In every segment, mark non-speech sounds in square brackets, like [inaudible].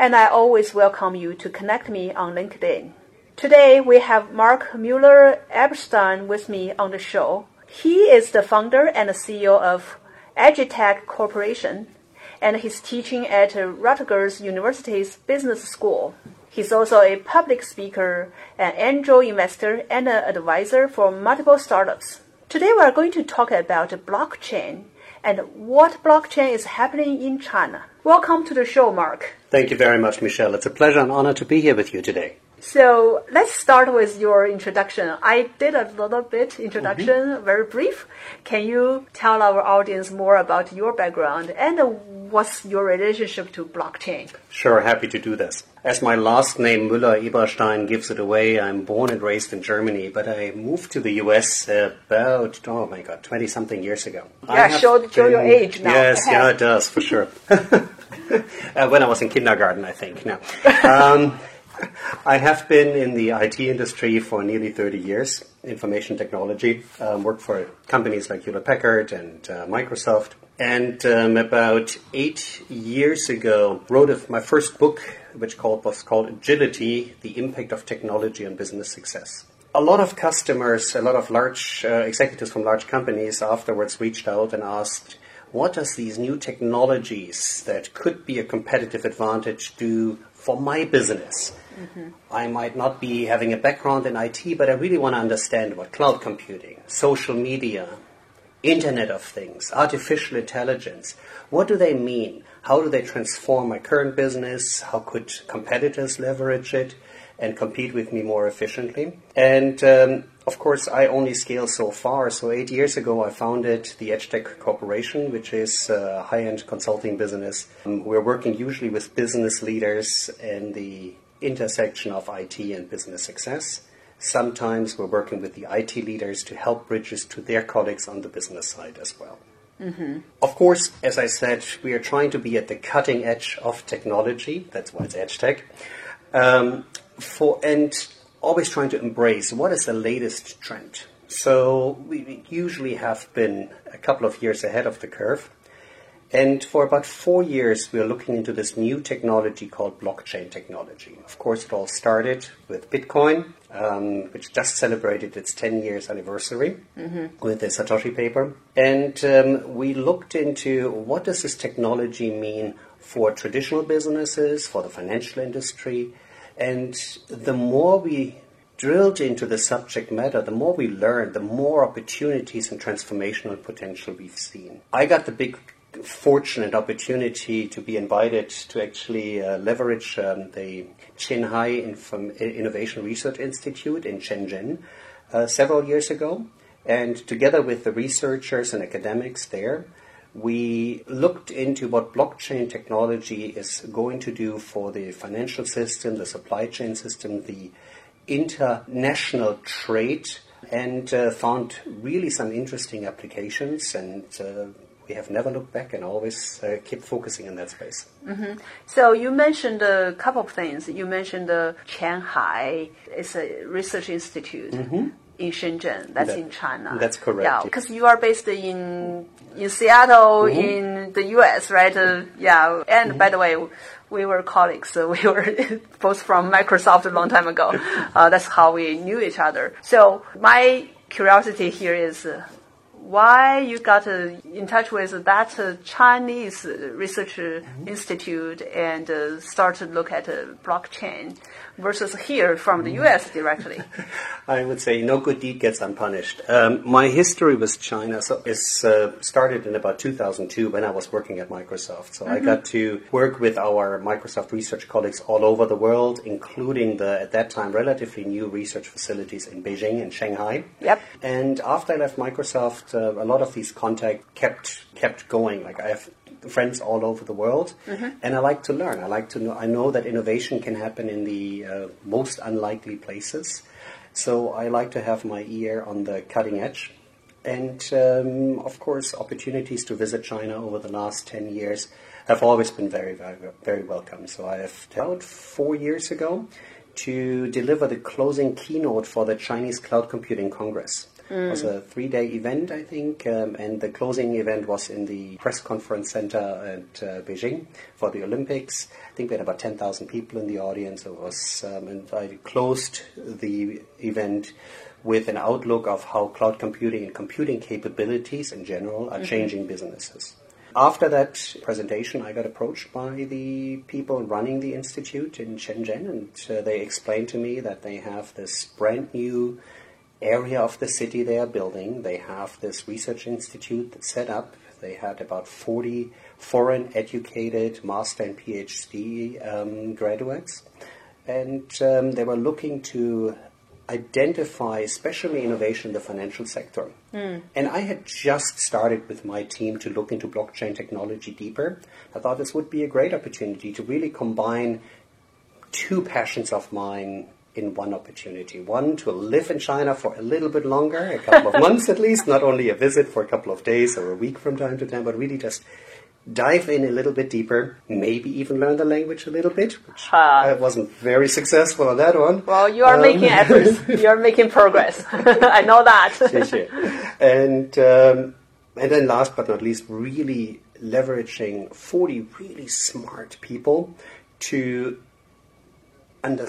and I always welcome you to connect me on LinkedIn. Today we have Mark Mueller Eberstein with me on the show. He is the founder and CEO of Adgetec Corporation, and he's teaching at Rutgers University's Business School. He's also a public speaker, an angel investor, and an advisor for multiple startups. Today we are going to talk about blockchain and what blockchain is happening in China. Welcome to the show, Mark. Thank you very much, Michelle. It's a pleasure and honor to be here with you today. So let's start with your introduction. I did a little bit introduction, mm-hmm. very brief. Can you tell our audience more about your background and what's your relationship to blockchain? Sure, happy to do this. As my last name Müller Eberstein gives it away, I'm born and raised in Germany, but I moved to the US about oh my god, twenty something years ago. Yeah, show, show your age now. Yes, yeah, it [laughs] does for sure. [laughs] uh, when I was in kindergarten, I think. Now. Um, [laughs] I have been in the IT industry for nearly 30 years, information technology, um, worked for companies like Hewlett Packard and uh, Microsoft. And um, about eight years ago, wrote my first book, which called, was called Agility, The Impact of Technology on Business Success. A lot of customers, a lot of large uh, executives from large companies afterwards reached out and asked, what does these new technologies that could be a competitive advantage do for my business? Mm-hmm. I might not be having a background in IT, but I really want to understand what cloud computing, social media, Internet of Things, artificial intelligence, what do they mean? How do they transform my current business? How could competitors leverage it and compete with me more efficiently? And um, of course, I only scale so far. So eight years ago, I founded the Adgetec Corporation, which is a high-end consulting business. Um, we're working usually with business leaders in the intersection of IT and business success. Sometimes we're working with the IT leaders to help bridges to their colleagues on the business side as well. Mm-hmm. Of course, as I said, we are trying to be at the cutting edge of technology. That's why it's Adgetec. Um, for and always trying to embrace what is the latest trend. So we usually have been a couple of years ahead of the curve. And for about four years, we are looking into this new technology called blockchain technology. Of course, it all started with Bitcoin, um, which just celebrated its 10 years anniversary mm-hmm. with the Satoshi paper. And um, we looked into what does this technology mean for traditional businesses, for the financial industry. And the more we drilled into the subject matter, the more we learned, the more opportunities and transformational potential we've seen. I got the big fortunate opportunity to be invited to actually uh, leverage um, the Qianhai Inform- Innovation Research Institute in Shenzhen uh, several years ago. And together with the researchers and academics there, we looked into what blockchain technology is going to do for the financial system, the supply chain system, the international trade, and uh, found really some interesting applications and uh, we have never looked back and always uh, keep focusing in that space. Mm-hmm. So you mentioned a couple of things. You mentioned the Qianhai It's a research institute. Mm-hmm. In Shenzhen, that's that, in China. That's correct. Yeah, because you are based in in Seattle, mm-hmm. in the U.S., right? Uh, yeah, and by the way, we were colleagues. So [laughs] we were both from Microsoft a long time ago. [laughs] Uh, that's how we knew each other. So my curiosity here is, uh, why you got uh, in touch with that uh, Chinese research Mm-hmm. institute and uh, start to look at uh, blockchain versus here from the U.S. directly. [laughs] I would say no good deed gets unpunished. Um, my history with China so is uh, started in about 2002 when I was working at Microsoft. So I got to work with our Microsoft research colleagues all over the world, including the at that time relatively new research facilities in Beijing and Shanghai. Yep. And after I left Microsoft, uh, a lot of these contacts kept kept going. Like I have friends all over the world, and I like to learn. I like to know. I know that innovation can happen in the uh, most unlikely places. So I like to have my ear on the cutting edge. And um, of course, opportunities to visit China over the last 10 years have always been very, very, very welcome. So I have about four years ago to deliver the closing keynote for the Chinese Cloud Computing Congress. It was a three-day event, I think, um, and the closing event was in the press conference center at uh, Beijing for the Olympics. I think we had about 10,000 people in the audience. It was, um, and I closed the event with an outlook of how cloud computing and computing capabilities in general are changing businesses. After that presentation, I got approached by the people running the institute in Shenzhen, and uh, they explained to me that they have this brand new area of the city they are building. They have this research institute set up. They had about 40 foreign educated master and PhD um, graduates. And um, they were looking to identify especially innovation in the financial sector. And I had just started with my team to look into blockchain technology deeper. I thought this would be a great opportunity to really combine two passions of mine in one opportunity. One, to live in China for a little bit longer, a couple of months at least, not only a visit for a couple of days or a week from time to time, but really just dive in a little bit deeper, maybe even learn the language a little bit, which. I wasn't very successful on that one. Well, you are Um, making efforts. You are making progress. [laughs] [laughs] I know that. and um, and then last but not least, really leveraging 40 really smart people to under-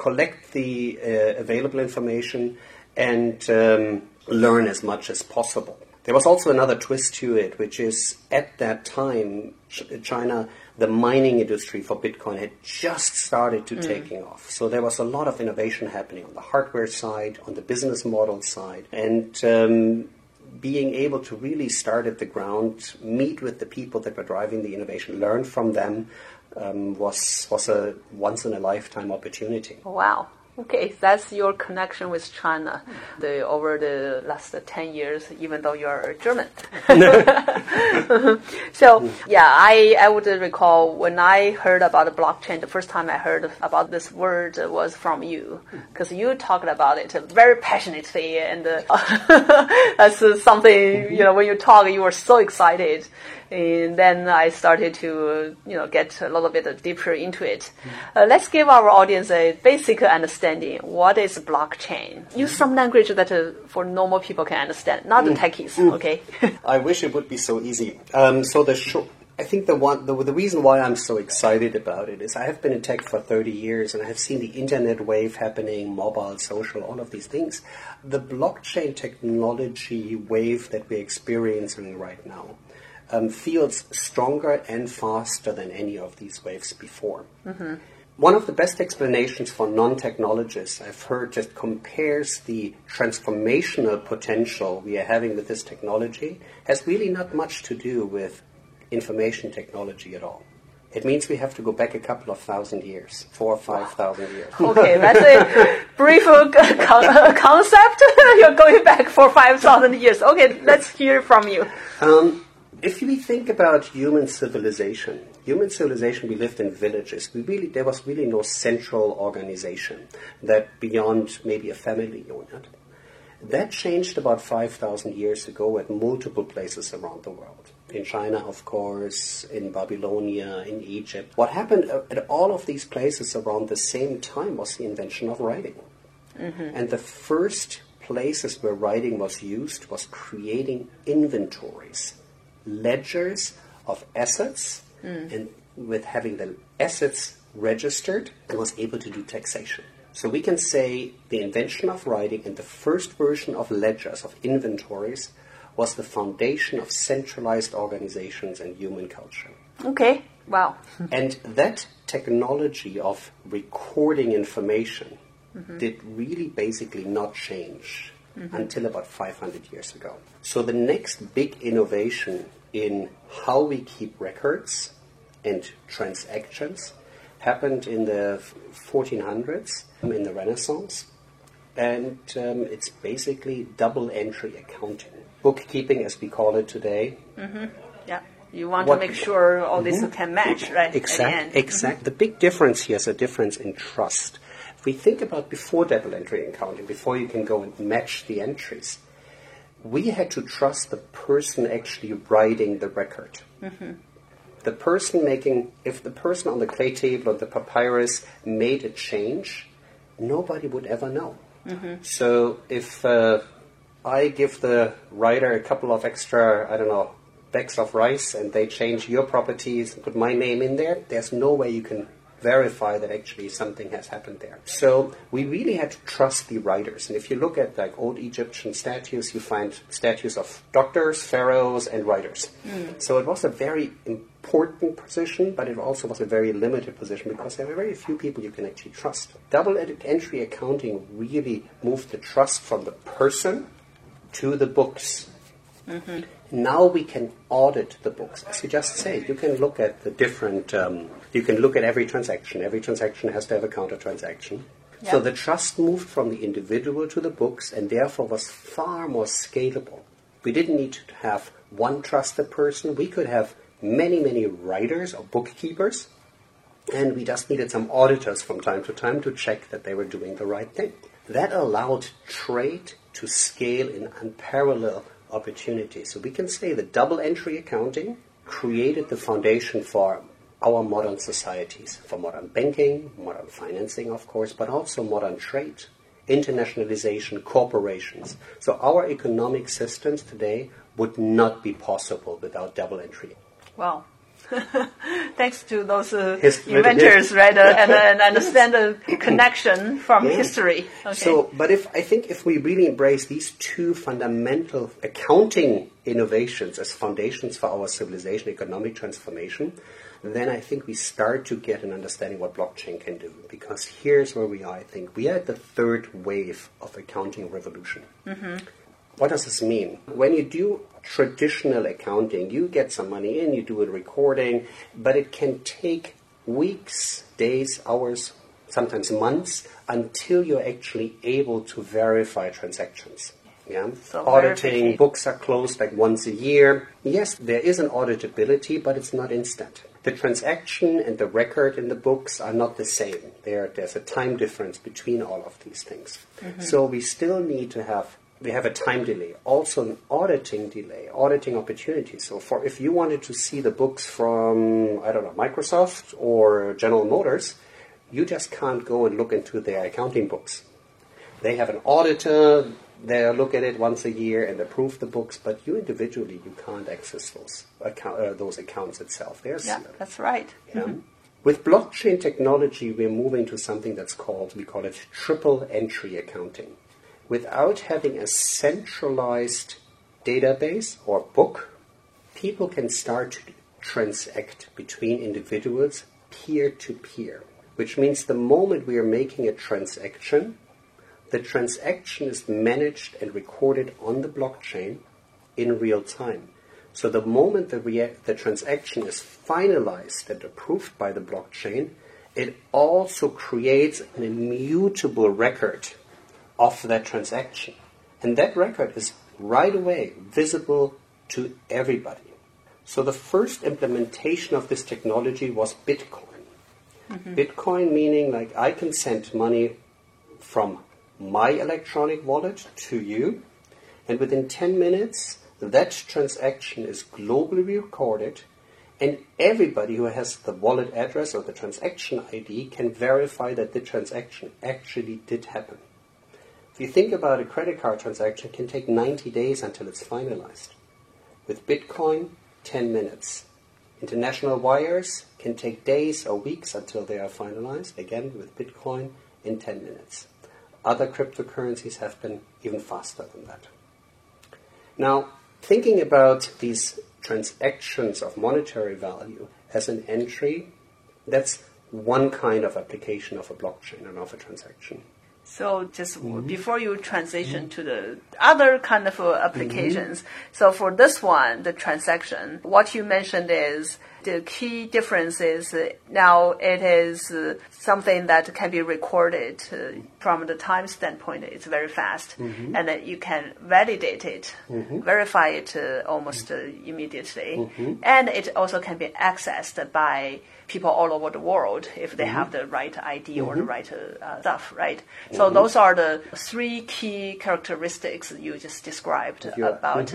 collect the uh, available information and um, learn as much as possible. There was also another twist to it, which is at that time, Ch- China, the mining industry for Bitcoin had just started to taking off. So there was a lot of innovation happening on the hardware side, on the business model side, and um, being able to really start at the ground, meet with the people that were driving the innovation, learn from them, um, was was a once in a lifetime opportunity. Wow. Okay, that's your connection with China the, over the last 10 years, even though you're a German. [laughs] so, yeah, I, I would recall when I heard about the blockchain, the first time I heard about this word was from you, because you talked about it very passionately, and uh, [laughs] that's something, you know, when you talk, you were so excited. And then I started to, you know, get a little bit deeper into it. Uh, let's give our audience a basic understanding. What is blockchain? Use some language that uh, for normal people can understand, not the techies. Okay. [laughs] I wish it would be so easy. Um, so the short, I think the one the, the reason why I'm so excited about it is I have been in tech for 30 years and I have seen the internet wave happening, mobile, social, all of these things. The blockchain technology wave that we're experiencing right now um, feels stronger and faster than any of these waves before. One of the best explanations for non-technologists I've heard that compares the transformational potential we are having with this technology has really not much to do with information technology at all. It means we have to go back a couple of thousand years, four or five thousand years. [laughs] Okay, that's a brief uh, con- concept. [laughs] You're going back for 5,000 years. Okay, let's hear from you. Um, if we think about human civilization, human civilization, we lived in villages. We really, there was really no central organization that beyond maybe a family unit. That changed about 5,000 years ago at multiple places around the world. In China, of course, in Babylonia, in Egypt. What happened uh, at all of these places around the same time was the invention of writing. Mm-hmm. And the first places where writing was used was creating inventories, ledgers of assets, hmm. and with having the assets registered, and was able to do taxation. So we can say the invention of writing and the first version of ledgers, of inventories, was the foundation of centralized organizations and human culture. Okay. Wow. [laughs] And that technology of recording information mm-hmm. did really basically not change mm-hmm. until about 500 years ago. So the next big innovation in how we keep records and transactions happened in the 1400s um, in the Renaissance. And um, it's basically double entry accounting. Bookkeeping, as we call it today, mm-hmm. Yeah. You want What- to make sure all this mm-hmm. can match, right? Exactly. Exact, mm-hmm. exact. The big difference here is a difference in trust. If we think about before double entry accounting, before you can go and match the entries, we had to trust the person actually writing the record. The person making, if the person on the clay table or the papyrus made a change, nobody would ever know. So if uh, I give the writer a couple of extra, I don't know, bags of rice and they change your properties and put my name in there, there's no way you can verify that actually something has happened there. So we really had to trust the writers. And if you look at like old Egyptian statues, you find statues of doctors, pharaohs, and writers. Mm. So it was a very important position, but it also was a very limited position because there were very few people you can actually trust. Double entry accounting really moved the trust from the person to the books. Mm-hmm. Now we can audit the books. As you just say, you can look at the different, um, you can look at every transaction. Every transaction has to have a counter transaction. So the trust moved from the individual to the books and therefore was far more scalable. We didn't need to have one trusted person. We could have many, many writers or bookkeepers and we just needed some auditors from time to time to check that they were doing the right thing. That allowed trade to scale in unparalleled opportunities. So we can say that double entry accounting created the foundation for our modern societies, for modern banking, modern financing, of course, but also modern trade, internationalization, corporations. So our economic systems today would not be possible without double entry. Wow. [laughs] Thanks to those uh, His- inventors, right, uh, and, uh, and [laughs] understand the connection from Yeah. history. Okay. So, but if I think if we really embrace these two fundamental accounting innovations as foundations for our civilization, economic transformation, then I think we start to get an understanding what blockchain can do. Because here's where we are. I think we are at the third wave of accounting revolution. What does this mean? When you do traditional accounting, you get some money in, you do a recording, but it can take weeks, days, hours, sometimes months until you're actually able to verify transactions. Yeah? So Auditing books are closed like once a year. Yes, there is an auditability, but it's not instant. The transaction and the record in the books are not the same. There, there's a time difference between all of these things. Mm-hmm. So we still need to have we have a time delay, also an auditing delay, auditing opportunity. So for if you wanted to see the books from I don't know Microsoft or General Motors, you just can't go and look into their accounting books. They have an auditor. They look at it once a year and approve the books, but you individually you can't access those account, uh, those accounts itself. They're yeah, sealed. that's right. Yeah. With blockchain technology, we're moving to something that's called, we call it triple entry accounting. Without having a centralized database or book, people can start to transact between individuals peer to peer, which means the moment we are making a transaction, the transaction is managed and recorded on the blockchain in real time. So the moment the, rea- the transaction is finalized and approved by the blockchain, it also creates an immutable record of that transaction. And that record is right away visible to everybody. So the first implementation of this technology was Bitcoin. Mm-hmm. Bitcoin meaning like I can send money from my electronic wallet to you, and within 10 minutes, that transaction is globally recorded, and everybody who has the wallet address or the transaction ID can verify that the transaction actually did happen. If you think about a credit card transaction, it can take 90 days until it's finalized. With Bitcoin, 10 minutes. International wires can take days or weeks until they are finalized. Again, with Bitcoin, in 10 minutes. Other cryptocurrencies have been even faster than that. Now, thinking about these transactions of monetary value as an entry, that's one kind of application of a blockchain and of a transaction. So just mm-hmm. before you transition mm-hmm. to the other kind of uh, applications, mm-hmm. so for this one, the transaction, what you mentioned is the key difference is uh, now it is uh, something that can be recorded uh, from the time standpoint. It's very fast, mm-hmm. and you can validate it, mm-hmm. verify it uh, almost uh, immediately, mm-hmm. and it also can be accessed by people all over the world if they have the right ID or the right stuff, right? So those are the three key characteristics you just described about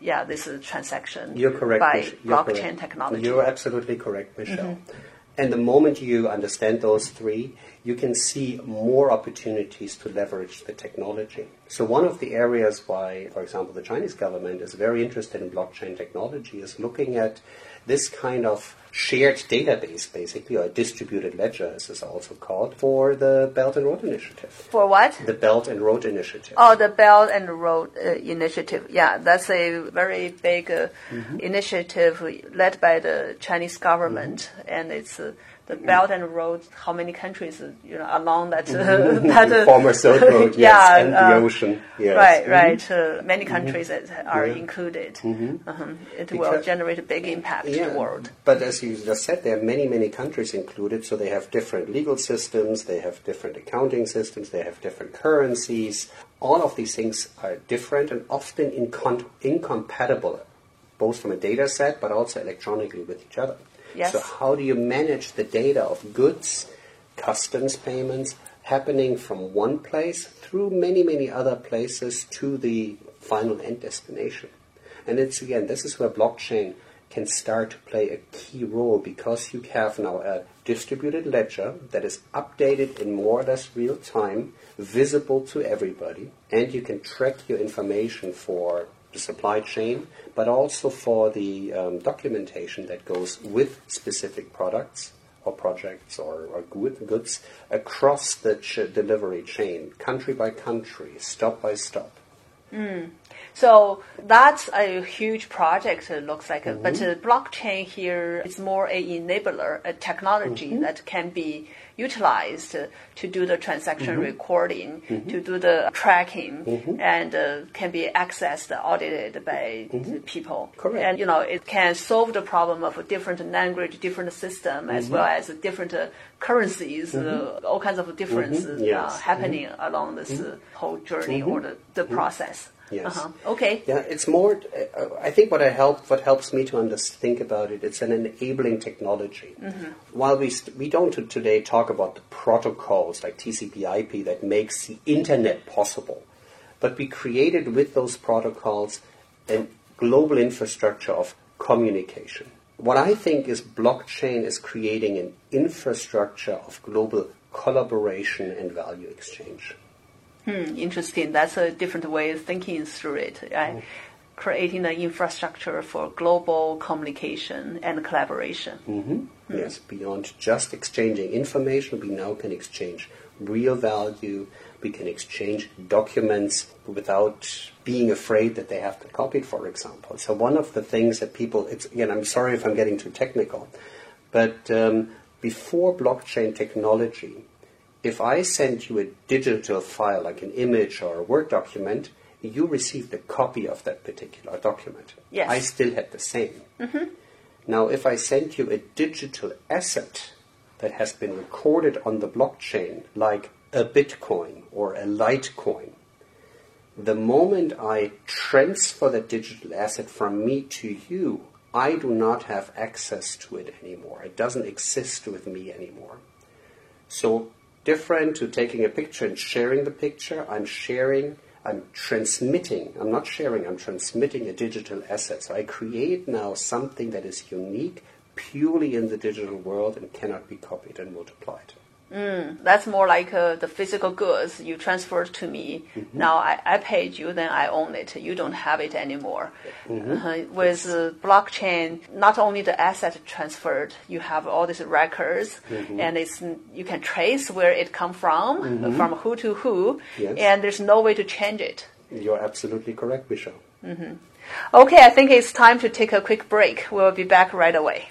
yeah, this is a transaction You're correct, by You're blockchain correct. technology. You're absolutely correct, Michelle. Mm-hmm. And the moment you understand those three, you can see more opportunities to leverage the technology. So one of the areas why, for example, the Chinese government is very interested in blockchain technology is looking at this kind of shared database, basically, or a distributed ledger, as it's also called, for the Belt and Road Initiative. For what? The Belt and Road Initiative. Oh, the Belt and Road uh, Initiative. Yeah, that's a very big uh, mm-hmm. initiative led by the Chinese government, mm-hmm. and it's uh, the Belt and Road, how many countries you know along that uh, [laughs] that uh, former Silk [laughs] Road, yes, yeah, and the uh, ocean, yes. right, mm-hmm. right. Uh, many mm-hmm. countries mm-hmm. are yeah. included. Mm-hmm. Uh-huh. It because, will generate a big impact yeah, to the world. But as you just said, there are many, many countries included, so they have different legal systems, they have different accounting systems, they have different currencies. All of these things are different and often incon- incompatible, both from a data set but also electronically with each other. Yes. So how do you manage the data of goods, customs payments happening from one place through many, many other places to the final end destination? And it's again, this is where blockchain can start to play a key role because you have now a distributed ledger that is updated in more or less real time, visible to everybody, and you can track your information for the supply chain, but also for the um, documentation that goes with specific products or projects or, or goods across the ch- delivery chain, country by country, stop by stop. Mm. So that's a huge project, it looks like. Mm-hmm. But the blockchain here is more a enabler, a technology mm-hmm. that can be utilized to do the transaction mm-hmm. recording, mm-hmm. to do the tracking, mm-hmm. and uh, can be accessed, audited by mm-hmm. people. Correct. And you know, it can solve the problem of a different language, different system, as mm-hmm. well as different uh, currencies, uh, mm-hmm. all kinds of differences yes. uh, happening along this uh, whole journey or the, the process. Yes. Uh-huh. Okay. Yeah, it's more. Uh, I think what I help, what helps me to under, think about it, it's an enabling technology. Mm-hmm. While we st- we don't today talk about the protocols like TCP/IP that makes the internet possible, but we created with those protocols a global infrastructure of communication. What I think is blockchain is creating an infrastructure of global collaboration and value exchange. Hmm, interesting. That's a different way of thinking through it. Right? Mm. Creating an infrastructure for global communication and collaboration. Mm-hmm. Hmm. Yes, beyond just exchanging information, we now can exchange real value. We can exchange documents without being afraid that they have been copied, for example. So one of the things that people, it's, again, I'm sorry if I'm getting too technical, but um, before blockchain technology, if I send you a digital file, like an image or a Word document, you received a copy of that particular document. Yes. I still had the same. Mm-hmm. Now, if I send you a digital asset that has been recorded on the blockchain, like a Bitcoin or a Litecoin, the moment I transfer the digital asset from me to you, I do not have access to it anymore. It doesn't exist with me anymore. So different to taking a picture and sharing the picture. I'm sharing, I'm transmitting, I'm not sharing, I'm transmitting a digital asset. So I create now something that is unique purely in the digital world and cannot be copied and multiplied. Mm, that's more like uh, the physical goods you transferred to me. Mm-hmm. Now I, I paid you, then I own it. You don't have it anymore. Mm-hmm. Uh, with uh, blockchain, not only the asset transferred, you have all these records, mm-hmm. and it's you can trace where it come from, mm-hmm. from who to who, yes. and there's no way to change it. You're absolutely correct, Bishop. Mm-hmm. Okay, I think it's time to take a quick break. We'll be back right away.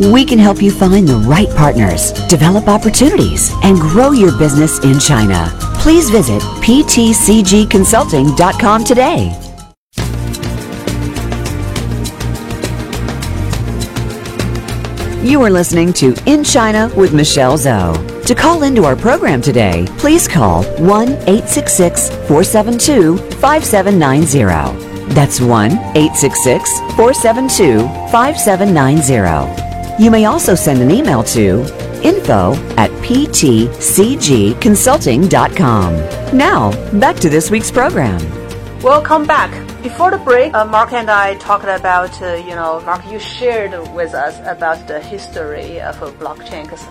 We can help you find the right partners, develop opportunities, and grow your business in China. Please visit ptcgconsulting.com today. You are listening to In China with Michelle Zhou. To call into our program today, please call 1 866 472 5790. That's 1 866 472 5790. You may also send an email to info at ptcgconsulting.com. Now, back to this week's program. Welcome back. Before the break, uh, Mark and I talked about, uh, you know, Mark, you shared with us about the history of a blockchain because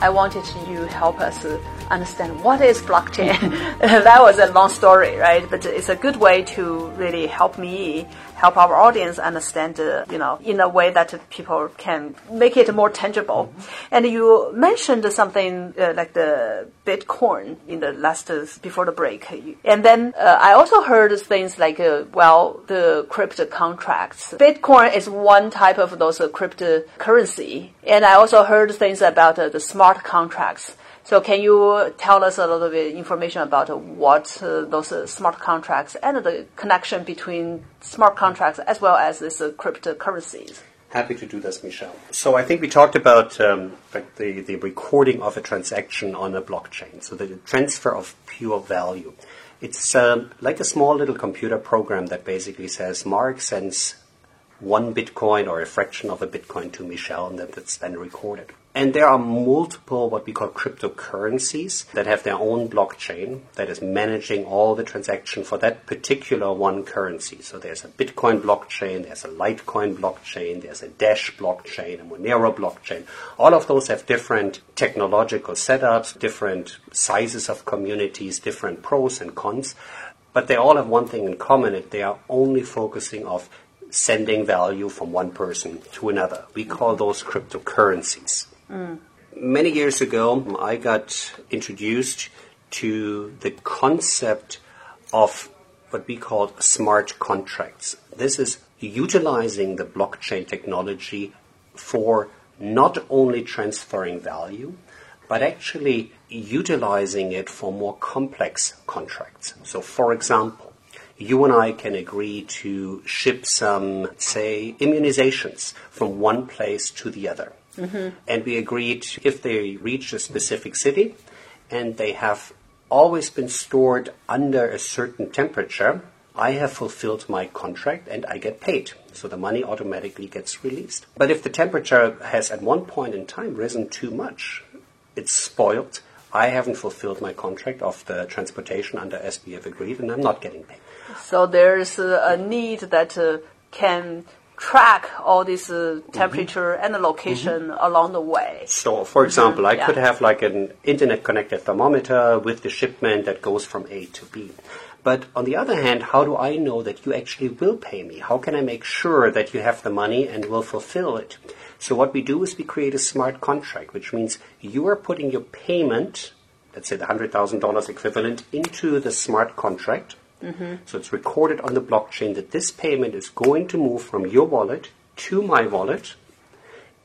I wanted you help us understand what is blockchain. [laughs] that was a long story, right? But it's a good way to really help me help our audience understand, uh, you know, in a way that people can make it more tangible. Mm-hmm. And you mentioned something uh, like the Bitcoin in the last uh, before the break, and then uh, I also heard things like, uh, well, the crypto contracts. Bitcoin is one type of those cryptocurrency, and I also heard things about the smart contracts. So can you tell us a little bit information about what uh, those uh, smart contracts and the connection between smart contracts as well as these uh, cryptocurrencies? Happy to do this, Michelle. So I think we talked about um, the, the recording of a transaction on a blockchain, so the transfer of pure value. It's um, like a small little computer program that basically says Mark sends one Bitcoin or a fraction of a Bitcoin to Michelle, and that, that's then recorded. And there are multiple what we call cryptocurrencies that have their own blockchain that is managing all the transaction for that particular one currency. So there's a Bitcoin blockchain, there's a Litecoin blockchain, there's a Dash blockchain, a Monero blockchain. All of those have different technological setups, different sizes of communities, different pros and cons. But they all have one thing in common, they are only focusing of sending value from one person to another. We call those cryptocurrencies. Mm. Many years ago, I got introduced to the concept of what we call smart contracts. This is utilizing the blockchain technology for not only transferring value, but actually utilizing it for more complex contracts. So, for example, you and I can agree to ship some, say, immunizations from one place to the other. Mm-hmm. And we agreed if they reach a specific city and they have always been stored under a certain temperature, I have fulfilled my contract and I get paid. So the money automatically gets released. But if the temperature has at one point in time risen too much, it's spoiled. I haven't fulfilled my contract of the transportation under SBF agreed and I'm not getting paid. So there's a need that uh, can track all this uh, temperature mm-hmm. and the location mm-hmm. along the way. So, for example, I yeah. could have like an internet connected thermometer with the shipment that goes from A to B. But on the other hand, how do I know that you actually will pay me? How can I make sure that you have the money and will fulfill it? So what we do is we create a smart contract, which means you are putting your payment, let's say the $100,000 equivalent, into the smart contract Mm-hmm. So it's recorded on the blockchain that this payment is going to move from your wallet to my wallet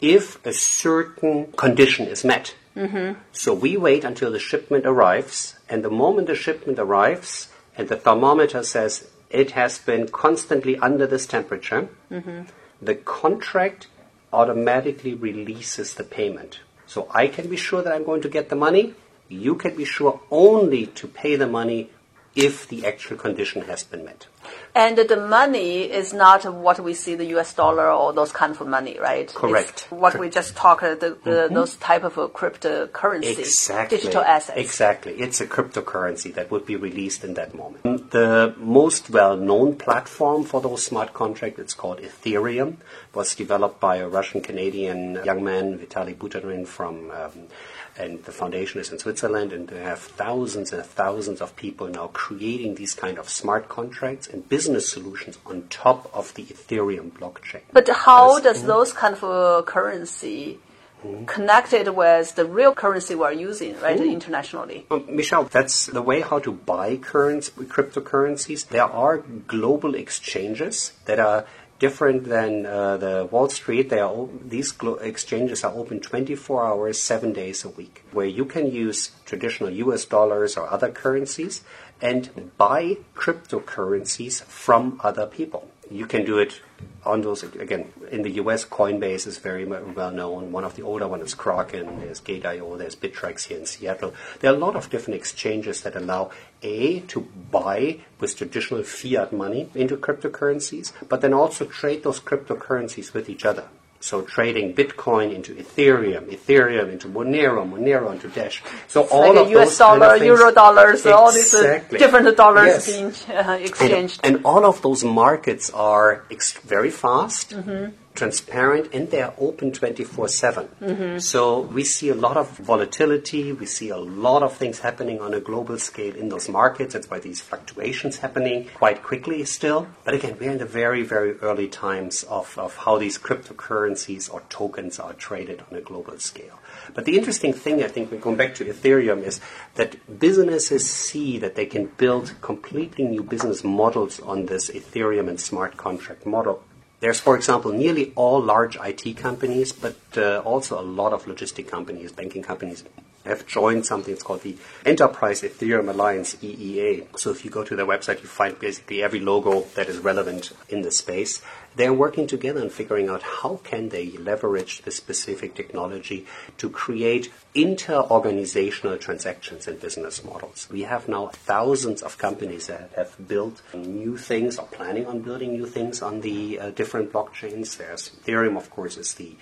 if a certain condition is met. Mm-hmm. So we wait until the shipment arrives, and the moment the shipment arrives and the thermometer says it has been constantly under this temperature, mm-hmm. the contract automatically releases the payment. So I can be sure that I'm going to get the money. You can be sure only to pay the money if the actual condition has been met. And the money is not what we see the U.S. dollar or those kind of money, right? Correct. It's what we just talked the, the mm-hmm. those type of cryptocurrency, exactly. digital assets. Exactly, it's a cryptocurrency that would be released in that moment. The most well-known platform for those smart contracts, it's called Ethereum, was developed by a Russian-Canadian young man, Vitalik Buterin from. Um, and the foundation is in Switzerland, and they have thousands and thousands of people now creating these kind of smart contracts and business solutions on top of the Ethereum blockchain. But how does mm-hmm. those kind of uh, currency mm-hmm. connected with the real currency we're using, right, mm. internationally. Um, Michelle, that's the way how to buy currency, cryptocurrencies. There are global exchanges that are different than uh, the Wall Street. They are these exchanges are open 24 hours, seven days a week, where you can use traditional U.S. dollars or other currencies and buy cryptocurrencies from other people. You can do it on those again in the US, Coinbase is very well known. One of the older ones is Kraken. There's Gate.io. There's Bittrex here in Seattle. There are a lot of different exchanges that allow a to buy with traditional fiat money into cryptocurrencies, but then also trade those cryptocurrencies with each other. So trading Bitcoin into Ethereum, Ethereum into Monero, Monero into Dash. So it's all like of US those dollar, kind of Euro dollars, exactly. all these uh, different dollars yes. being uh, exchanged. And, and, all of those markets are ex- very fast. Mm-hmm transparent and they are open 24 7. Mm-hmm. So we see a lot of volatility, we see a lot of things happening on a global scale in those markets. That's why these fluctuations happening quite quickly still. But again, we're in the very, very early times of, of how these cryptocurrencies or tokens are traded on a global scale. But the interesting thing, I think, we come back to Ethereum, is that businesses see that they can build completely new business models on this Ethereum and smart contract model there's, for example, nearly all large IT companies, but uh, also a lot of logistic companies, banking companies have joined something that's called the Enterprise Ethereum Alliance EEA. So if you go to their website, you find basically every logo that is relevant in the space. They're working together and figuring out how can they leverage this specific technology to create inter-organizational transactions and business models. We have now thousands of companies that have built new things or planning on building new things on the uh, different blockchains. There's Ethereum, of course, is the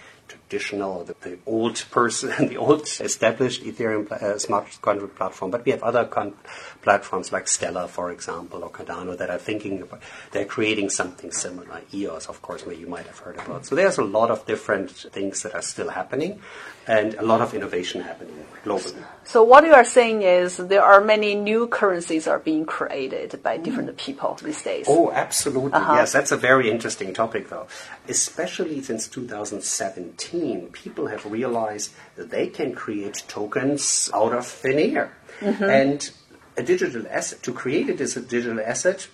traditional, the, the old person, [laughs] the old established Ethereum uh, smart contract platform. But we have other con- platforms like Stellar, for example, or Cardano that are thinking about, they're creating something similar. EOS, of course, where you might have heard about. So there's a lot of different things that are still happening and a lot of innovation happening globally. So what you are saying is there are many new currencies are being created by different people these days. Oh, absolutely. Uh-huh. Yes, that's a very interesting topic though. Especially since 2017, people have realized that they can create tokens out of thin air. Mm-hmm. And a digital asset, to create it as a digital asset,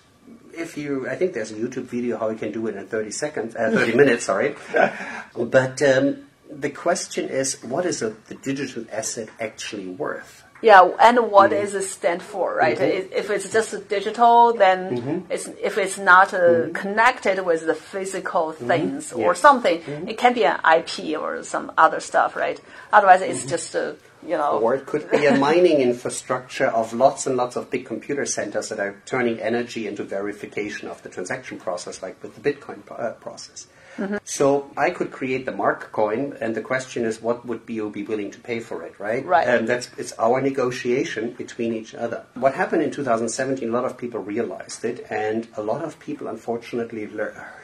if you, I think there's a YouTube video how you can do it in 30 seconds, uh, 30 [laughs] minutes, sorry. but um, the question is, what is a, the digital asset actually worth? Yeah, and what mm-hmm. it stand for, right? Mm-hmm. If it's just digital, then mm-hmm. it's, if it's not uh, mm-hmm. connected with the physical mm-hmm. things or yes. something, mm-hmm. it can be an IP or some other stuff, right? Otherwise, it's just a you know. Or it could be a mining infrastructure of lots and lots of big computer centers that are turning energy into verification of the transaction process, like with the Bitcoin uh, process. Mm-hmm. So I could create the mark coin, and the question is, what would BO be willing to pay for it, right? Right. And that's it's our negotiation between each other. What happened in 2017? A lot of people realized it, and a lot of people, unfortunately,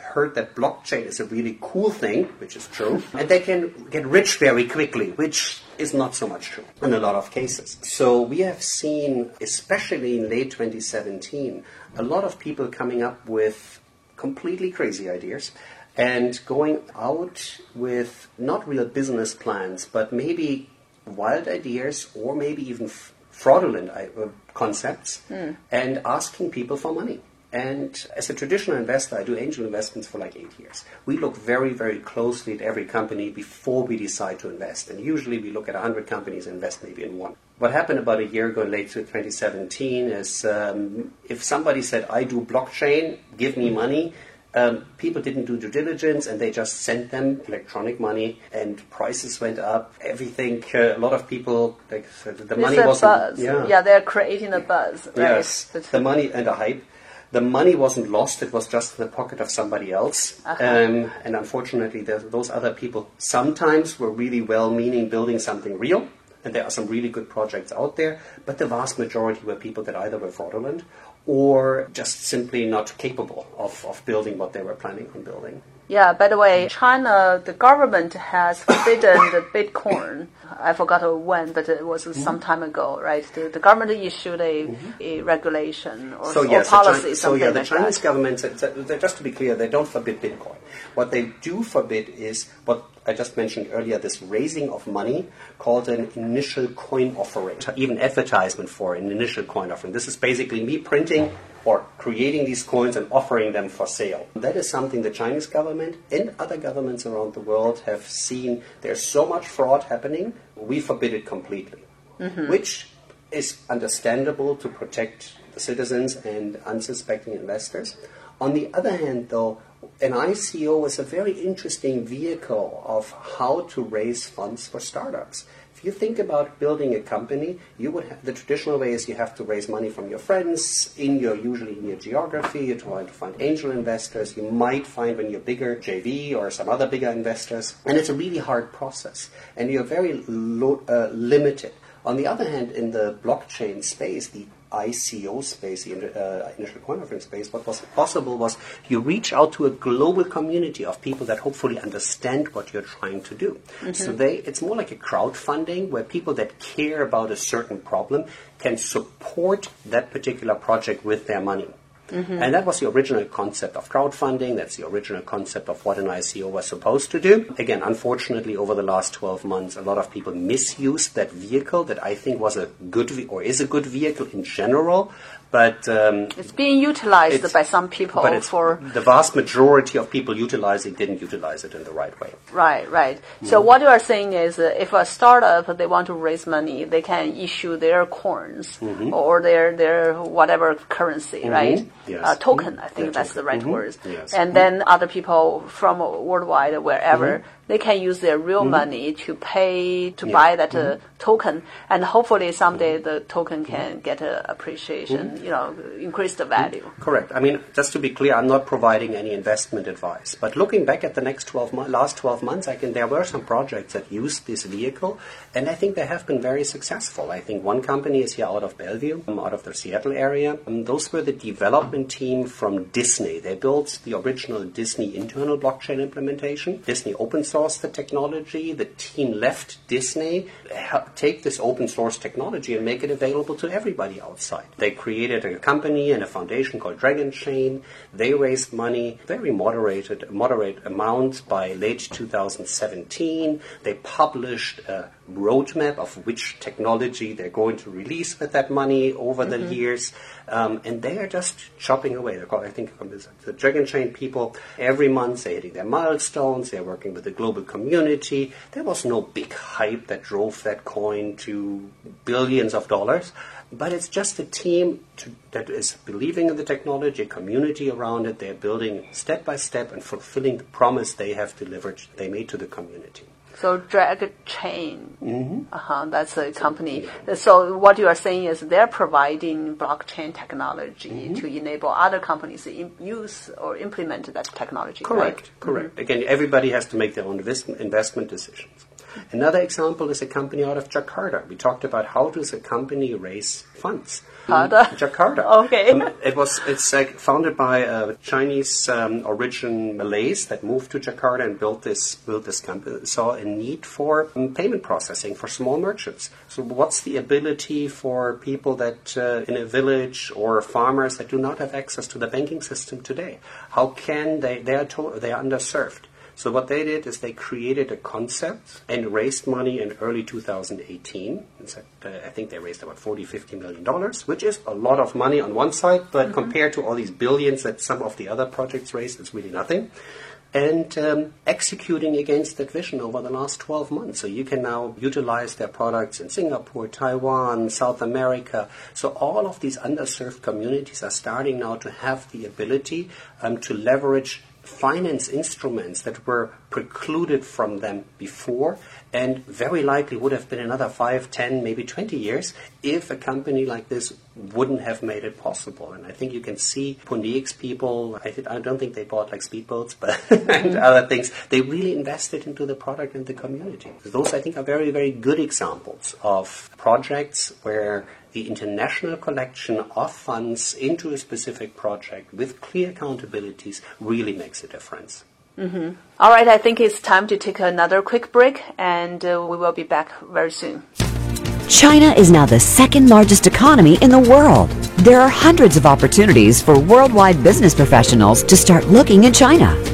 heard that blockchain is a really cool thing, which is true, [laughs] and they can get rich very quickly, which is not so much true in a lot of cases. So we have seen, especially in late 2017, a lot of people coming up with completely crazy ideas and going out with not real business plans, but maybe wild ideas or maybe even f- fraudulent uh, concepts mm. and asking people for money. And as a traditional investor, I do angel investments for like eight years. We look very, very closely at every company before we decide to invest. And usually we look at 100 companies and invest maybe in one. What happened about a year ago, late 2017, is um, if somebody said, I do blockchain, give me money, Um, people didn't do due diligence and they just sent them electronic money and prices went up. Everything, uh, a lot of people, like, the money wasn't. Yeah. yeah, they're creating a buzz. Right? Yes, the money and a hype. The money wasn't lost; it was just in the pocket of somebody else. Uh-huh. Um, and unfortunately, the, those other people sometimes were really well-meaning, building something real. And there are some really good projects out there, but the vast majority were people that either were fraudulent or just simply not capable of, of building what they were planning on building. Yeah, by the way, China, the government has forbidden the Bitcoin. I forgot when, but it was Mm-hmm. some time ago, right? The, the government issued a, a regulation or, So or yes, the policy, Chi- so yeah, the like Chinese that. government. so- so- Just to be clear, they don't forbid Bitcoin. What they do forbid is what I just mentioned earlier: this raising of money called an initial coin offering, even advertisement for an initial coin offering. This is basically me printing or creating these coins and offering them for sale. That is something the Chinese government and other governments around the world have seen. There's so much fraud happening. We forbid it completely, mm-hmm. which is understandable to protect the citizens and unsuspecting investors. On the other hand, though, an ICO is a very interesting vehicle of how to raise funds for startups. You think about building a company, you would have, the traditional way is you have to raise money from your friends in your usually in your geography. You're trying to find angel investors. You might find when you're bigger JV or some other bigger investors, and it's a really hard process, and you're very lo- uh, limited. On the other hand, in the blockchain space, the ICO space, the uh, initial coin offering space, what was possible was you reach out to a global community of people that hopefully understand what you're trying to do. So they, it's more like a crowdfunding where people that care about a certain problem can support that particular project with their money. Mm-hmm. And that was the original concept of crowdfunding. That's the original concept of what an ICO was supposed to do. Again, unfortunately, over the last 12 months, a lot of people misused that vehicle that I think was a good ve- or is a good vehicle in general. But um, It's being utilized It's- by some people for the vast majority of people utilize it didn't utilize it in the right way. Right, right. So Mm-hmm. what you are saying is, uh, if a startup they want to raise money, they can issue their coins or their their whatever currency, right? Mm-hmm. Yes. Uh, token. I think Yeah, that's the token. right word. Yes. And then other people from worldwide, wherever, they can use their real money to pay to Yeah. buy that uh, token, and hopefully someday the token can get a appreciation. You know, increase the value. Correct. I mean, just to be clear, I'm not providing any investment advice. But looking back at the next 12 months, last 12 months, I can, there were some projects that used this vehicle, and I think they have been very successful. I think one company is here out of Bellevue, um, out of the Seattle area. Um, those were the development team from Disney. They built the original Disney internal blockchain implementation. Disney open sourced the technology. The team left Disney, take this open source technology and make it available to everybody outside. They created a company and a foundation called Dragon Chain. They raised money, very moderated, moderate amounts by late 2017. They published a roadmap of which technology they're going to release with that money over the years. Um, and they are just chopping away. They're called, I think, the Dragon Chain people. Every month they're hitting their milestones. They're working with the global community. There was no big hype that drove that coin to billions of dollars. But it's just a team to, that is believing in the technology, a community around it. They're building step by step and fulfilling the promise they have delivered, they made to the community. So Drag Chain, Mm-hmm. uh-huh, that's a company. So what you are saying is they're providing blockchain technology Mm-hmm. to enable other companies to im- use or implement that technology. Correct, right? correct. Again, everybody has to make their own invest- investment decisions. Another example is a company out of Jakarta. We talked about how does a company raise funds. Jakarta? Jakarta. [laughs] Okay. Um, it was it's uh, founded by uh, Chinese um, origin Malays that moved to Jakarta and built this built this company. Saw a need for um, payment processing for small merchants. So what's the ability for people that uh, in a village or farmers that do not have access to the banking system today? How can they? They are to, they are underserved. So what they did is they created a concept and raised money in early 2018. Fact, uh, I think they raised about 40, 50 million dollars, which is a lot of money on one side, but mm-hmm. compared to all these billions that some of the other projects raised, it's really nothing and um, executing against that vision over the last 12 months. So you can now utilize their products in Singapore, Taiwan, South America. So all of these underserved communities are starting now to have the ability um, to leverage finance instruments that were precluded from them before and very likely would have been another 5, 10, maybe 20 years if a company like this wouldn't have made it possible. And I think you can see Pundi X people, I, th- I don't think they bought like speedboats [laughs] but and other things. They really invested into the product and the community. Those, I think, are very, very good examples of projects where the international collection of funds into a specific project with clear accountabilities really makes a difference. Mm-hmm. All right, I think it's time to take another quick break, and uh, we will be back very soon. China is now the second largest economy in the world. There are hundreds of opportunities for worldwide business professionals to start looking in China.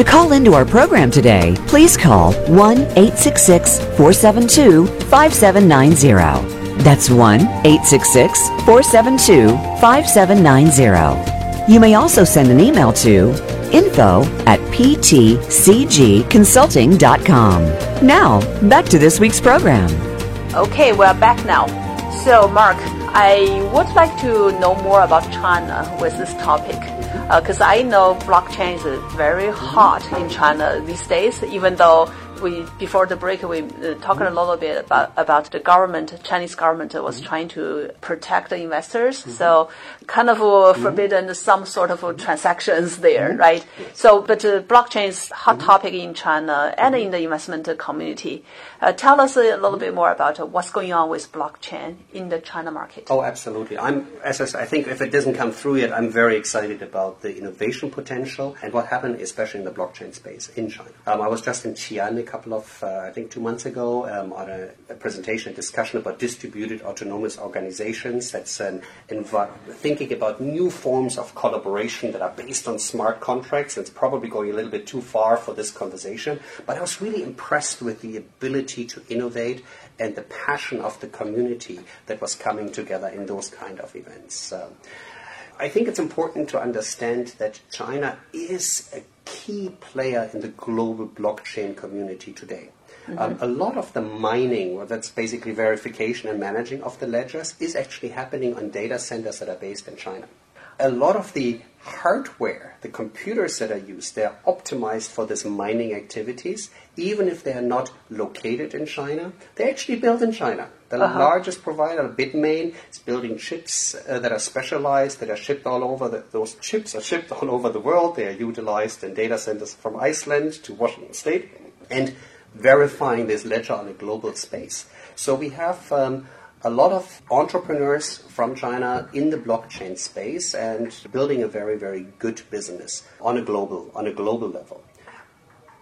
To call into our program today, please call 1 866 472 5790. That's 1 866 472 5790. You may also send an email to info at ptcgconsulting.com. Now, back to this week's program. Okay, we're back now. So, Mark, I would like to know more about China with this topic because uh, I know blockchain is very hot in China these days, even though we before the break we uh, talked a little bit about about the government Chinese government was mm-hmm. trying to protect the investors mm-hmm. so kind of uh, mm-hmm. forbidden some sort of transactions there mm-hmm. right so but uh, blockchain is hot mm-hmm. topic in China and in the investment community uh, tell us a little bit more about uh, what's going on with blockchain in the China market oh absolutely I'm as I, I think if it doesn't come through yet I'm very excited about the innovation potential and what happened especially in the blockchain space in China um, I was just in Xi'an couple of, uh, I think, two months ago um, on a, a, presentation, a discussion about distributed autonomous organizations. That's an thinking about new forms of collaboration that are based on smart contracts. It's probably going a little bit too far for this conversation, but I was really impressed with the ability to innovate and the passion of the community that was coming together in those kind of events. I think it's important to understand that China is a key player in the global blockchain community today. Mm-hmm. Um, a lot of the mining, well, that's basically verification and managing of the ledgers, is actually happening on data centers that are based in China. A lot of the hardware, the computers that are used, they're optimized for this mining activities, even if they are not located in China. They're actually built in China. The uh-huh. largest provider, Bitmain, is building chips uh, that are specialized, that are shipped all over. The, those chips are shipped [laughs] all over the world. They are utilized in data centers from Iceland to Washington State, and verifying this ledger on a global space. So we have um, a lot of entrepreneurs from China in the blockchain space and building a very, very good business on a global, on a global level.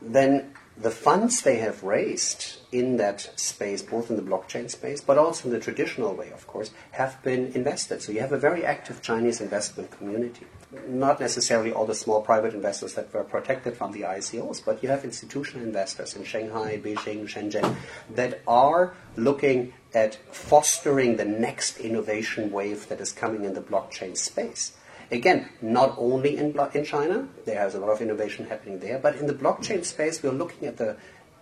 Then the funds they have raised in that space, both in the blockchain space, but also in the traditional way, of course, have been invested. So you have a very active Chinese investment community. Not necessarily all the small private investors that were protected from the ICOs, but you have institutional investors in Shanghai, Beijing, Shenzhen that are looking at fostering the next innovation wave that is coming in the blockchain space. Again, not only in, in China, there is a lot of innovation happening there, but in the blockchain space, we're looking at the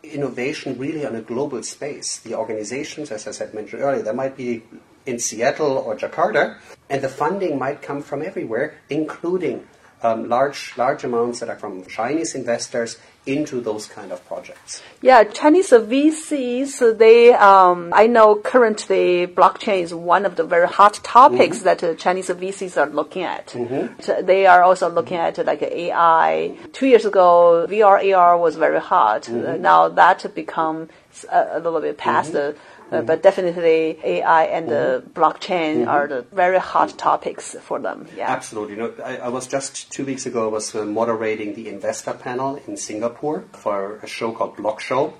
innovation really on a global space. The organizations, as I said mentioned earlier, there might be in Seattle or Jakarta, and the funding might come from everywhere, including um, large large amounts that are from Chinese investors into those kind of projects. Yeah, Chinese VCs, they, um, I know currently blockchain is one of the very hot topics mm-hmm. that uh, Chinese VCs are looking at. Mm-hmm. So they are also looking at like AI. Two years ago, VR, AR was very hot. Mm-hmm. Uh, now that become a, a, little bit past mm-hmm. The uh, but definitely AI and mm-hmm. blockchain mm-hmm. are the very hot topics for them. Yeah, absolutely. You know, I, I was just two weeks ago. I was uh, moderating the investor panel in Singapore for a show called Block Show,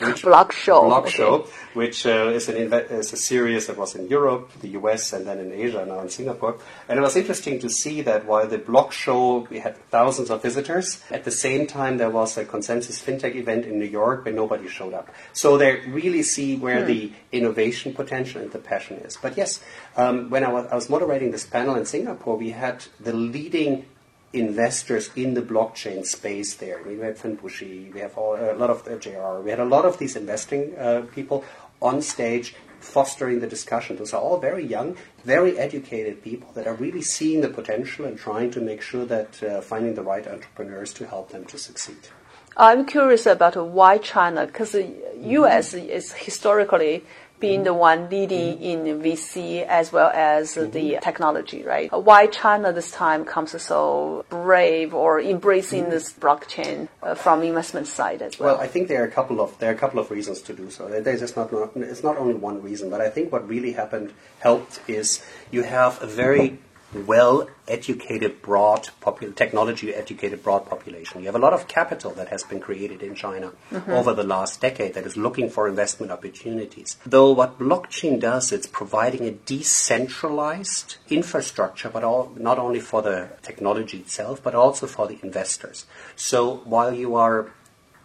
which, Block Show. Block okay. Show, which uh, is, an inve- is a series that was in Europe, the US, and then in Asia, now in Singapore. And it was interesting to see that while the Block Show, we had thousands of visitors, at the same time there was a consensus fintech event in New York where nobody showed up. So they really see where hmm. the innovation potential and the passion is. But yes, um, when I was, I was moderating this panel in Singapore, we had the leading investors in the blockchain space there. We had Bushi, we have all, a lot of uh, JR, we had a lot of these investing uh, people on stage fostering the discussion. Those are all very young, very educated people that are really seeing the potential and trying to make sure that uh, finding the right entrepreneurs to help them to succeed. I'm curious about why China, because the U.S. Mm-hmm. is historically being the one leading mm-hmm. in VC as well as mm-hmm. the technology, right? Why China this time comes so brave or embracing mm-hmm. this blockchain uh, from investment side as well? Well, I think there are a couple of there are a couple of reasons to do so. There's just not, not it's not only one reason, but I think what really happened helped is you have a very well educated, broad popul- technology educated, broad population. You have a lot of capital that has been created in China mm-hmm. over the last decade that is looking for investment opportunities. Though what blockchain does, it's providing a decentralized infrastructure, but all, not only for the technology itself, but also for the investors. So while you are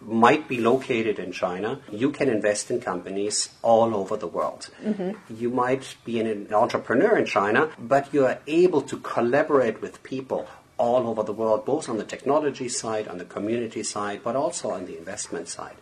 might be located in China, you can invest in companies all over the world. Mm-hmm. You might be an entrepreneur in China, but you are able to collaborate with people all over the world, both on the technology side, on the community side, but also on the investment side.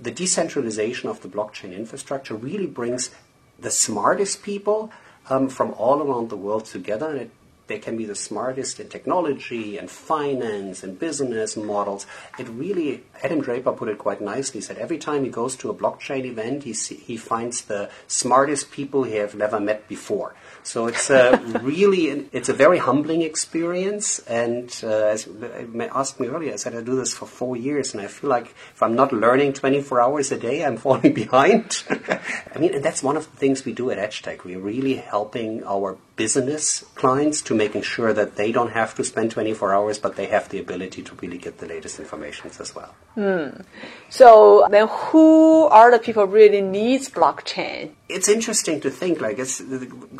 The decentralization of the blockchain infrastructure really brings the smartest people um, from all around the world together, and it they can be the smartest in technology and finance and business models. It really, Adam Draper put it quite nicely. He said every time he goes to a blockchain event, he, see, he finds the smartest people he have never met before. So it's a [laughs] really, it's a very humbling experience. And uh, as you asked me earlier, I said I do this for four years, and I feel like if I'm not learning 24 hours a day, I'm [laughs] falling behind. [laughs] I mean, and that's one of the things we do at Adgetec. We're really helping our business clients to making sure that they don't have to spend 24 hours, but they have the ability to really get the latest information as well. Hmm. So then, who are the people really needs blockchain? It's interesting to think. Like it's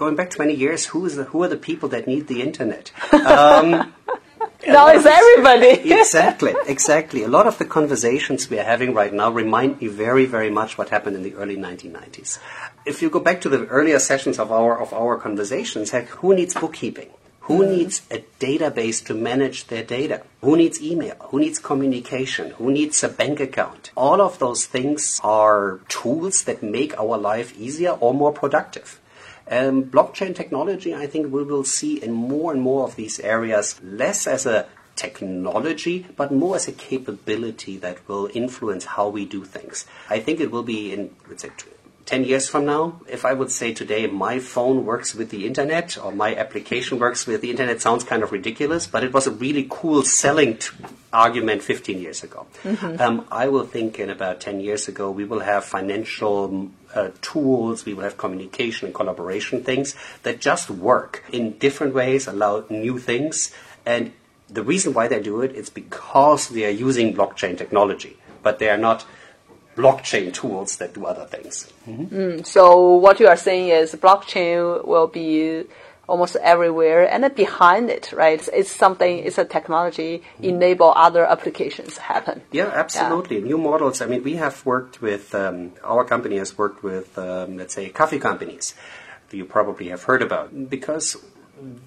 going back 20 years. Who is the, who are the people that need the internet? [laughs] Um, [laughs] now it's everybody. [laughs] exactly, exactly. A lot of the conversations we are having right now remind me very, very much what happened in the early 1990s. If you go back to the earlier sessions of our of our conversations, heck, who needs bookkeeping? Who mm-hmm. needs a database to manage their data? Who needs email? Who needs communication? Who needs a bank account? All of those things are tools that make our life easier or more productive. Um, blockchain technology, I think we will see in more and more of these areas less as a technology, but more as a capability that will influence how we do things. I think it will be in, let's say, 10 years from now, if I would say today my phone works with the internet or my application works with the internet, sounds kind of ridiculous, but it was a really cool selling t- argument 15 years ago. Mm-hmm. Um, I will think in about 10 years ago, we will have financial uh, tools, we will have communication and collaboration things that just work in different ways, allow new things. And the reason why they do it is because they are using blockchain technology, but they are not blockchain tools that do other things. Mm-hmm. Mm, so what you are saying is blockchain will be almost everywhere and behind it, right? It's something, it's a technology enable other applications happen. Yeah, absolutely. Yeah. New models. I mean, we have worked with, um, our company has worked with, um, let's say, coffee companies you probably have heard about because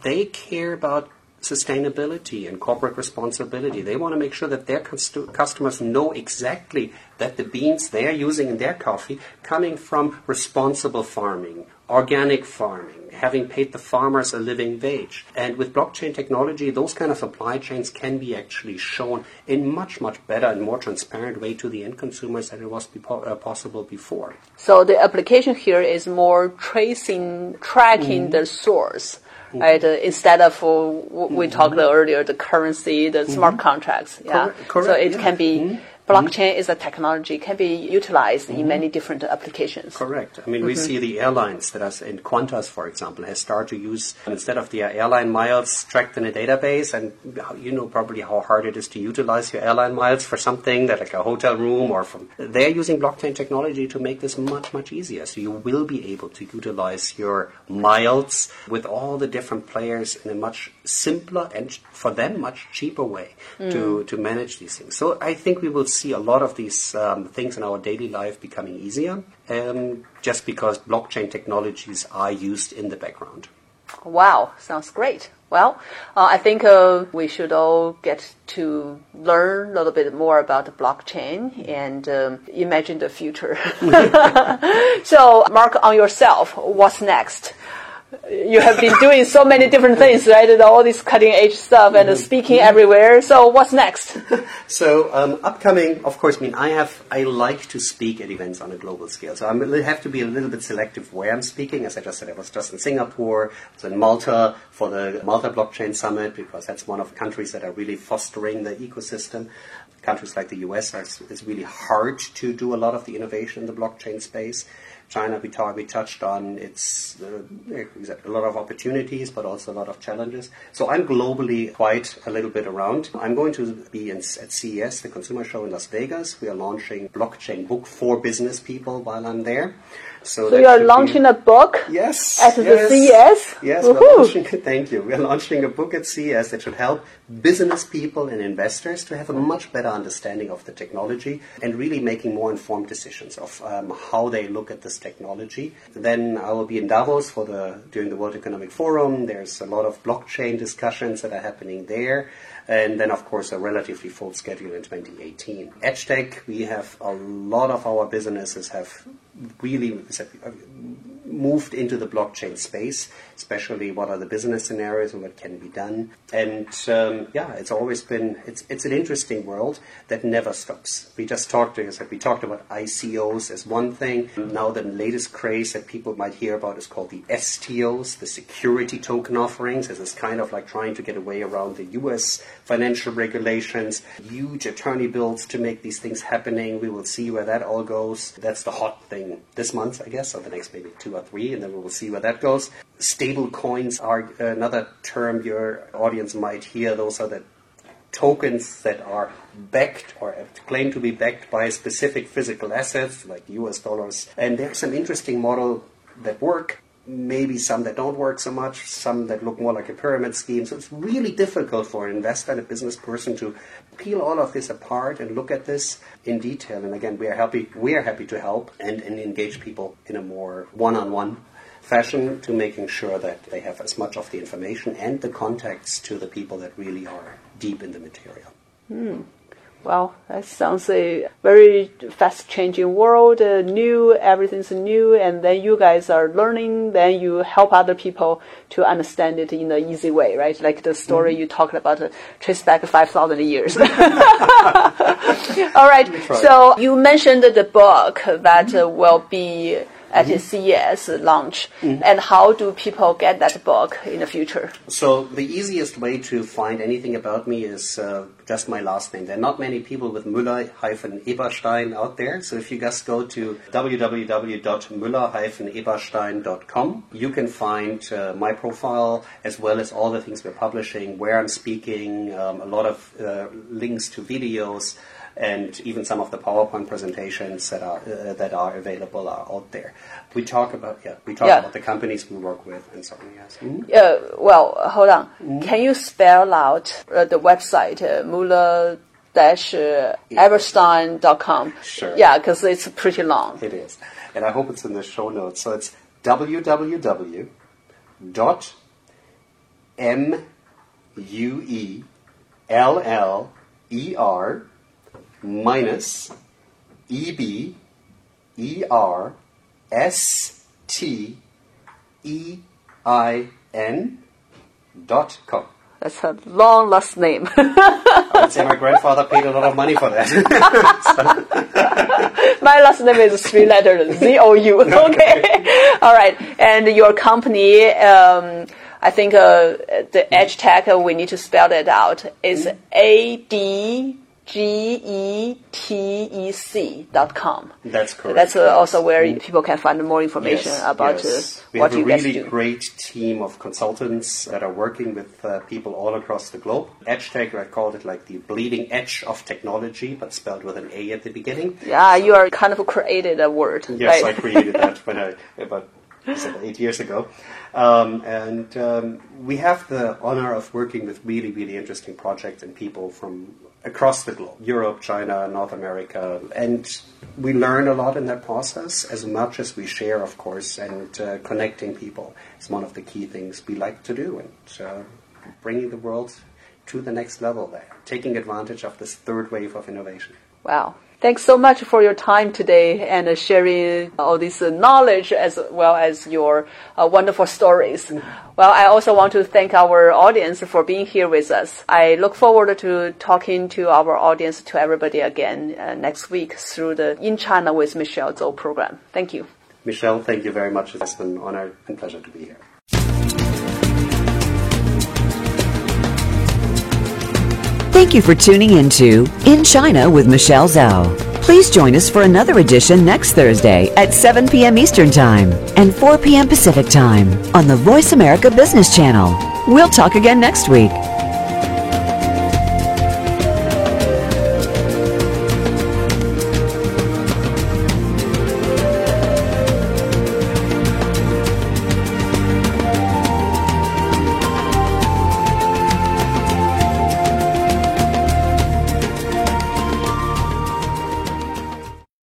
they care about sustainability and corporate responsibility. They want to make sure that their customers know exactly that the beans they're using in their coffee coming from responsible farming, organic farming, having paid the farmers a living wage. And with blockchain technology, those kind of supply chains can be actually shown in much, much better and more transparent way to the end consumers than it was uh, possible before. So the application here is more tracing, tracking mm-hmm. the source right? Instead of uh, we mm-hmm. talked earlier, the currency, the mm-hmm. smart contracts. Yeah. Correct. So it can be mm-hmm. Blockchain is a technology can be utilized mm-hmm. in many different applications. Correct. I mean, mm-hmm. we see the airlines that are in Qantas, for example, has started to use instead of the airline miles tracked in a database, and you know probably how hard it is to utilize your airline miles for something that like a hotel room or from. They're using blockchain technology to make this much much easier. So you will be able to utilize your miles with all the different players in a much simpler and for them much cheaper way mm. to to manage these things. So I think we will see a lot of these um, things in our daily life becoming easier um, just because blockchain technologies are used in the background. Wow, sounds great. Well, uh, I think uh, we should all get to learn a little bit more about the blockchain and um, imagine the future. [laughs] [laughs] so, Mark, on yourself, what's next? You have been doing so many different things, right? And all this cutting edge stuff and mm-hmm. speaking mm-hmm. everywhere. So what's next? [laughs] so um, upcoming, of course, I mean I have I like to speak at events on a global scale. So I have to be a little bit selective where I'm speaking. As I just said, I was just in Singapore, I was in Malta for the Malta Blockchain Summit because that's one of the countries that are really fostering the ecosystem countries like the US, are, it's really hard to do a lot of the innovation in the blockchain space. China, we, talk, we touched on, it's uh, a lot of opportunities, but also a lot of challenges. So I'm globally quite a little bit around. I'm going to be in, at CES, the consumer show in Las Vegas. We are launching blockchain book for business people while I'm there. So, so you are launching be, a book yes, at yes, the CES? Yes, we're launching, [laughs] thank you. We're launching a book at CES that should help business people and investors to have a much better understanding of the technology and really making more informed decisions of um, how they look at this technology. Then I will be in Davos for the during the World Economic Forum. There's a lot of blockchain discussions that are happening there and then of course a relatively full schedule in 2018. Adgetec, we have a lot of our businesses have really moved into the blockchain space, especially what are the business scenarios and what can be done. And um, yeah, it's always been it's it's an interesting world that never stops. We just talked, as we talked about ICOs as one thing. Now the latest craze that people might hear about is called the STOs, the security token offerings. This is kind of like trying to get away around the U.S. financial regulations, huge attorney bills to make these things happening. We will see where that all goes. That's the hot thing this month, I guess, or the next maybe two or three, and then we will see where that goes. Stable coins are uh, another term your audience might hear. Those are the tokens that are backed or claimed to be backed by specific physical assets like US dollars. And there's some interesting model that work, maybe some that don't work so much, some that look more like a pyramid scheme. So it's really difficult for an investor and a business person to peel all of this apart and look at this in detail. And again, we are happy we are happy to help and, and engage people in a more one-on-one fashion to making sure that they have as much of the information and the context to the people that really are deep in the material. Mm. Well, that sounds a very fast changing world, uh, new, everything's new, and then you guys are learning, then you help other people to understand it in an easy way, right? Like the story mm-hmm. you talked about, uh, trace back 5,000 years. [laughs] [laughs] All right, so you mentioned the book that uh, will be at mm-hmm. CES launch, mm-hmm. and how do people get that book in the future? So the easiest way to find anything about me is uh, just my last name. There are not many people with Mueller-Eberstein out there, so if you just go to www.mueller-eberstein.com, you can find uh, my profile as well as all the things we're publishing, where I'm speaking, um, a lot of uh, links to videos and even some of the PowerPoint presentations that are uh, that are available are out there. We talk about yeah, we talk yeah. about the companies we work with and so on. Yes. Mm-hmm. Uh, well, hold on. Mm-hmm. Can you spell out uh, the website uh, Muller? dash uh, everstein.com. Sure. Yeah, because it's pretty long. It is. And I hope it's in the show notes. So it's www dot m U E L L E R minus E B E R S T E I N dot com. That's a long last name. I would say my grandfather paid a lot of money for that. [laughs] My last name is three letters, Z O U. [laughs] Okay. All right. And your company, um, I think uh, the Adgetec, uh, we need to spell that out, is A D G E T E C dot com. That's correct. That's uh, also where people can find more information Yes, about yes. uh, we what have you a guys really do. great team of consultants that are working with uh, people all across the globe. Adgetec, I called it like the bleeding edge of technology, but spelled with an A at the beginning. Yeah, you are kind of created a word. Yes, right? I created that when I [laughs] seven, eight years ago, um, and um, we have the honor of working with really, really interesting projects and people from across the globe: Europe, China, North America, and we learn a lot in that process. As much as we share, of course, and uh, connecting people is one of the key things we like to do, and uh, bringing the world to the next level there, taking advantage of this third wave of innovation. Wow. Thanks so much for your time today and uh, sharing all this uh, knowledge as well as your uh, wonderful stories. Well, I also want to thank our audience for being here with us. I look forward to talking to our audience, to everybody again next week through the In China with Michelle Zhou program. Thank you. Michelle, thank you very much. It's been an honor and pleasure to be here. Thank you for tuning into In China with Michelle Zhao. Please join us for another edition next Thursday at 7 p.m. Eastern Time and 4 p.m. Pacific Time on the Voice America Business Channel. We'll talk again next week.